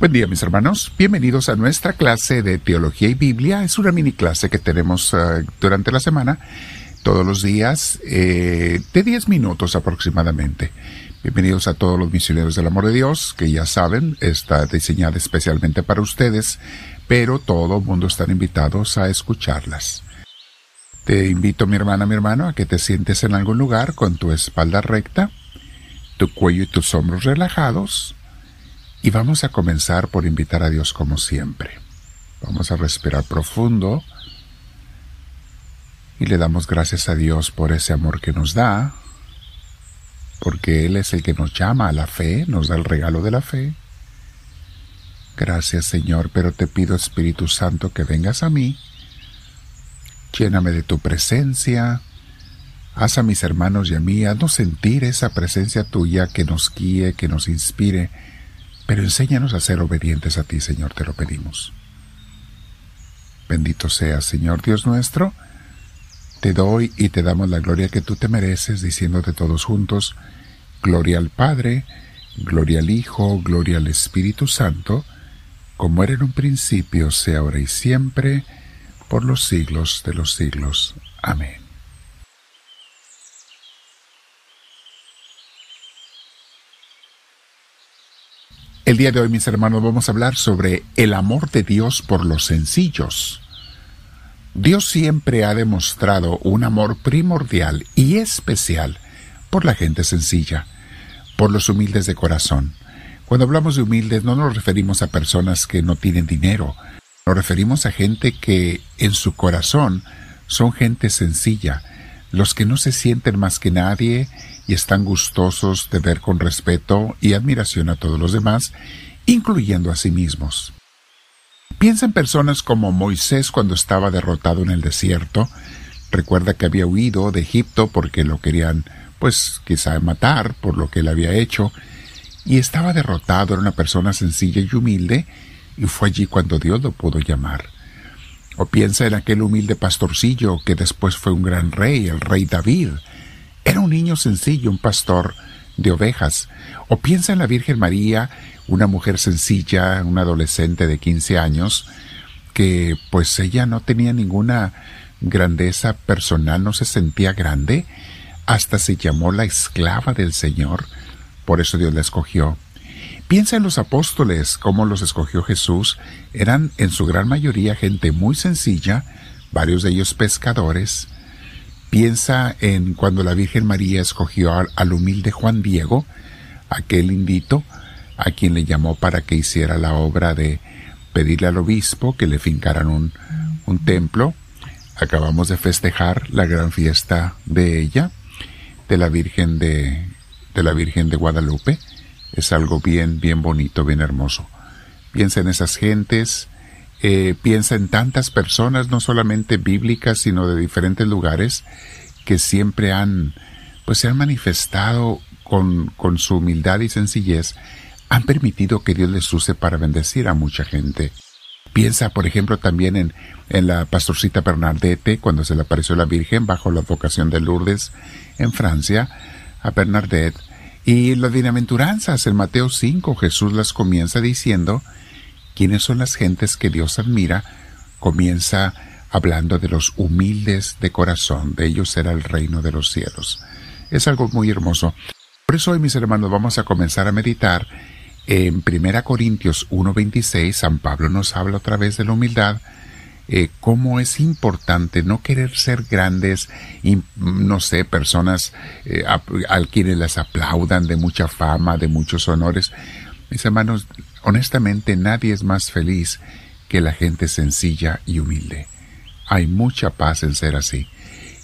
Buen día mis hermanos, bienvenidos a nuestra clase de Teología y Biblia. Es una mini clase que tenemos uh, durante la semana, todos los días, eh, de 10 minutos aproximadamente. Bienvenidos a todos los misioneros del amor de Dios, que ya saben, está diseñada especialmente para ustedes, pero todo el mundo están invitados a escucharlas. Te invito, mi hermana, mi hermano, a que te sientes en algún lugar con tu espalda recta, tu cuello y tus hombros relajados, y vamos a comenzar por invitar a Dios como siempre. Vamos a respirar profundo y le damos gracias a Dios por ese amor que nos da, porque Él es el que nos llama a la fe, nos da el regalo de la fe. Gracias Señor, pero te pido Espíritu Santo que vengas a mí, lléname de tu presencia, haz a mis hermanos y a mí, haznos sentir esa presencia tuya que nos guíe, que nos inspire, pero enséñanos a ser obedientes a ti, Señor, te lo pedimos. Bendito seas, Señor Dios nuestro. Te doy y te damos la gloria que tú te mereces, diciéndote todos juntos, Gloria al Padre, gloria al Hijo, gloria al Espíritu Santo, como era en un principio, sea ahora y siempre, por los siglos de los siglos. Amén. El día de hoy, mis hermanos, vamos a hablar sobre el amor de Dios por los sencillos. Dios siempre ha demostrado un amor primordial y especial por la gente sencilla, por los humildes de corazón. Cuando hablamos de humildes no nos referimos a personas que no tienen dinero, nos referimos a gente que en su corazón son gente sencilla, los que no se sienten más que nadie y están gustosos de ver con respeto y admiración a todos los demás, incluyendo a sí mismos. Piensa en personas como Moisés cuando estaba derrotado en el desierto. Recuerda que había huido de Egipto porque lo querían, pues quizá matar por lo que él había hecho, y estaba derrotado, era una persona sencilla y humilde, y fue allí cuando Dios lo pudo llamar. O piensa en aquel humilde pastorcillo que después fue un gran rey, el rey David, era un niño sencillo, un pastor de ovejas. O piensa en la Virgen María, una mujer sencilla, una adolescente de 15 años, que pues ella no tenía ninguna grandeza personal, no se sentía grande, hasta se llamó la esclava del Señor, por eso Dios la escogió. Piensa en los apóstoles, cómo los escogió Jesús, eran en su gran mayoría gente muy sencilla, varios de ellos pescadores, Piensa en cuando la Virgen María escogió al, humilde Juan Diego, aquel indito, a quien le llamó para que hiciera la obra de pedirle al obispo que le fincaran un, templo. Acabamos de festejar la gran fiesta de ella, de la Virgen de la Virgen de Guadalupe. Es algo bien, bien bonito, bien hermoso. Piensa en esas gentes, eh, piensa en tantas personas, no solamente bíblicas, sino de diferentes lugares, que siempre han, pues se han manifestado con, con su humildad y sencillez, han permitido que Dios les use para bendecir a mucha gente. Piensa, por ejemplo, también en, en la pastorcita Bernadette, cuando se le apareció la Virgen bajo la vocación de Lourdes en Francia, a Bernadette. Y las bienaventuranzas, en Mateo 5, Jesús las comienza diciendo, quiénes son las gentes que Dios admira, comienza hablando de los humildes de corazón, de ellos será el reino de los cielos. Es algo muy hermoso. Por eso hoy, mis hermanos, vamos a comenzar a meditar en 1 Corintios 1.26, San Pablo nos habla otra vez de la humildad, eh, cómo es importante no querer ser grandes, y, no sé, personas eh, a, quienes las aplaudan de mucha fama, de muchos honores. Mis hermanos, honestamente nadie es más feliz que la gente sencilla y humilde. Hay mucha paz en ser así.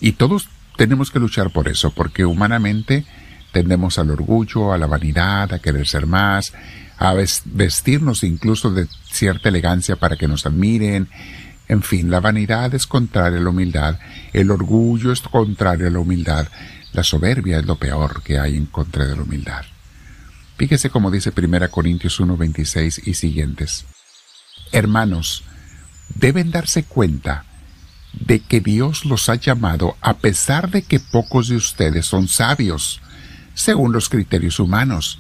Y todos tenemos que luchar por eso, porque humanamente tendemos al orgullo, a la vanidad, a querer ser más, a vestirnos incluso de cierta elegancia para que nos admiren. En fin, la vanidad es contraria a la humildad, el orgullo es contrario a la humildad, la soberbia es lo peor que hay en contra de la humildad. Fíjese como dice 1 Corintios 1, 26 y siguientes. Hermanos, deben darse cuenta de que Dios los ha llamado a pesar de que pocos de ustedes son sabios, según los criterios humanos,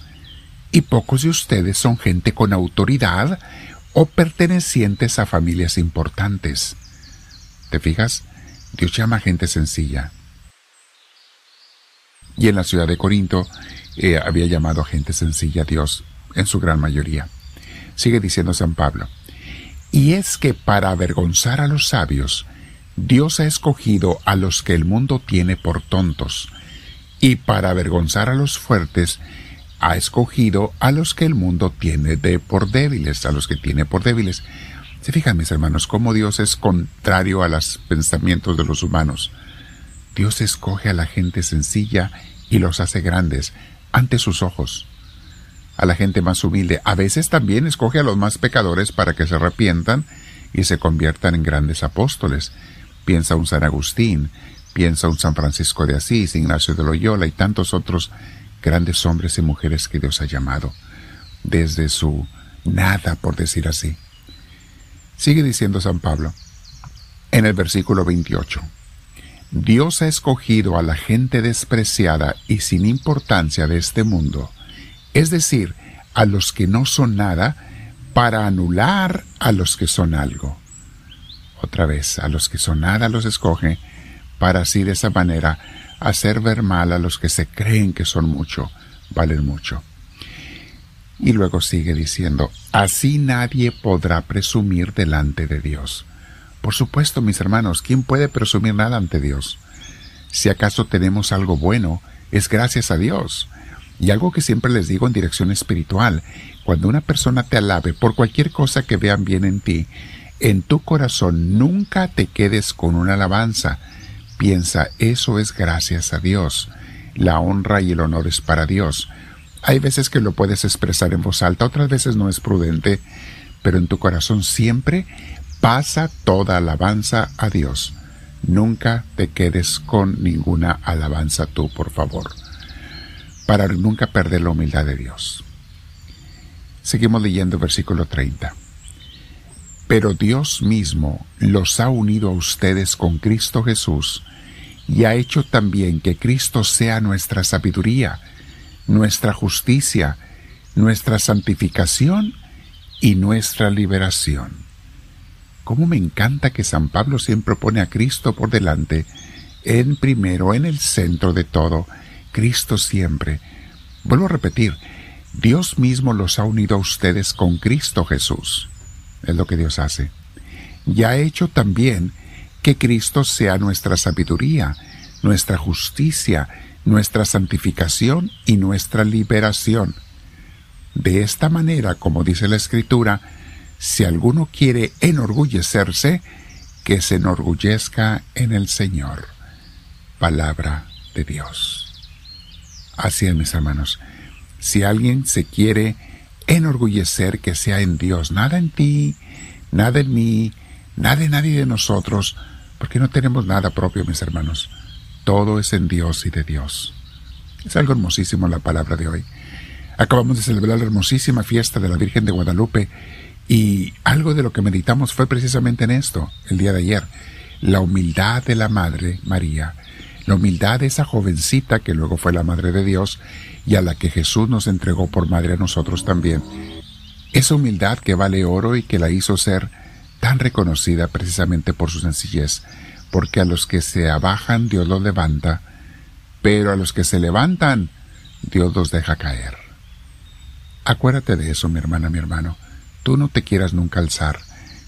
y pocos de ustedes son gente con autoridad o pertenecientes a familias importantes. ¿Te fijas? Dios llama a gente sencilla. Y en la ciudad de Corinto eh, había llamado a gente sencilla a Dios en su gran mayoría. Sigue diciendo San Pablo. Y es que para avergonzar a los sabios, Dios ha escogido a los que el mundo tiene por tontos, y para avergonzar a los fuertes, ha escogido a los que el mundo tiene de por débiles, a los que tiene por débiles. Se fijan, mis hermanos, cómo Dios es contrario a los pensamientos de los humanos. Dios escoge a la gente sencilla y los hace grandes ante sus ojos. A la gente más humilde. A veces también escoge a los más pecadores para que se arrepientan y se conviertan en grandes apóstoles. Piensa un San Agustín, piensa un San Francisco de Asís, Ignacio de Loyola y tantos otros grandes hombres y mujeres que Dios ha llamado, desde su nada, por decir así. Sigue diciendo San Pablo en el versículo 28. Dios ha escogido a la gente despreciada y sin importancia de este mundo, es decir, a los que no son nada, para anular a los que son algo. Otra vez, a los que son nada los escoge, para así de esa manera hacer ver mal a los que se creen que son mucho, valen mucho. Y luego sigue diciendo, así nadie podrá presumir delante de Dios. Por supuesto, mis hermanos, ¿quién puede presumir nada ante Dios? Si acaso tenemos algo bueno, es gracias a Dios. Y algo que siempre les digo en dirección espiritual, cuando una persona te alabe por cualquier cosa que vean bien en ti, en tu corazón nunca te quedes con una alabanza, Piensa, eso es gracias a Dios. La honra y el honor es para Dios. Hay veces que lo puedes expresar en voz alta, otras veces no es prudente, pero en tu corazón siempre pasa toda alabanza a Dios. Nunca te quedes con ninguna alabanza tú, por favor, para nunca perder la humildad de Dios. Seguimos leyendo versículo 30. Pero Dios mismo los ha unido a ustedes con Cristo Jesús y ha hecho también que Cristo sea nuestra sabiduría, nuestra justicia, nuestra santificación y nuestra liberación. Cómo me encanta que San Pablo siempre pone a Cristo por delante, en primero, en el centro de todo, Cristo siempre. Vuelvo a repetir, Dios mismo los ha unido a ustedes con Cristo Jesús es lo que Dios hace. Y ha hecho también que Cristo sea nuestra sabiduría, nuestra justicia, nuestra santificación y nuestra liberación. De esta manera, como dice la Escritura, si alguno quiere enorgullecerse, que se enorgullezca en el Señor. Palabra de Dios. Así es, mis hermanos. Si alguien se quiere enorgullecer que sea en Dios, nada en ti, nada en mí, nada en nadie de nosotros, porque no tenemos nada propio, mis hermanos. Todo es en Dios y de Dios. Es algo hermosísimo la palabra de hoy. Acabamos de celebrar la hermosísima fiesta de la Virgen de Guadalupe y algo de lo que meditamos fue precisamente en esto, el día de ayer, la humildad de la Madre María, la humildad de esa jovencita que luego fue la Madre de Dios y a la que Jesús nos entregó por madre a nosotros también. Esa humildad que vale oro y que la hizo ser tan reconocida precisamente por su sencillez, porque a los que se abajan Dios los levanta, pero a los que se levantan Dios los deja caer. Acuérdate de eso, mi hermana, mi hermano. Tú no te quieras nunca alzar.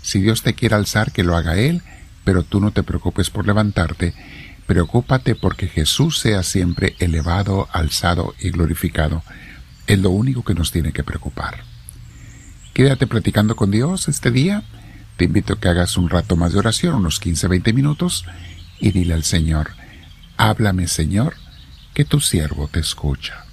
Si Dios te quiere alzar, que lo haga Él, pero tú no te preocupes por levantarte Preocúpate porque Jesús sea siempre elevado, alzado y glorificado. Es lo único que nos tiene que preocupar. Quédate platicando con Dios este día. Te invito a que hagas un rato más de oración, unos 15-20 minutos, y dile al Señor, háblame Señor, que tu siervo te escucha.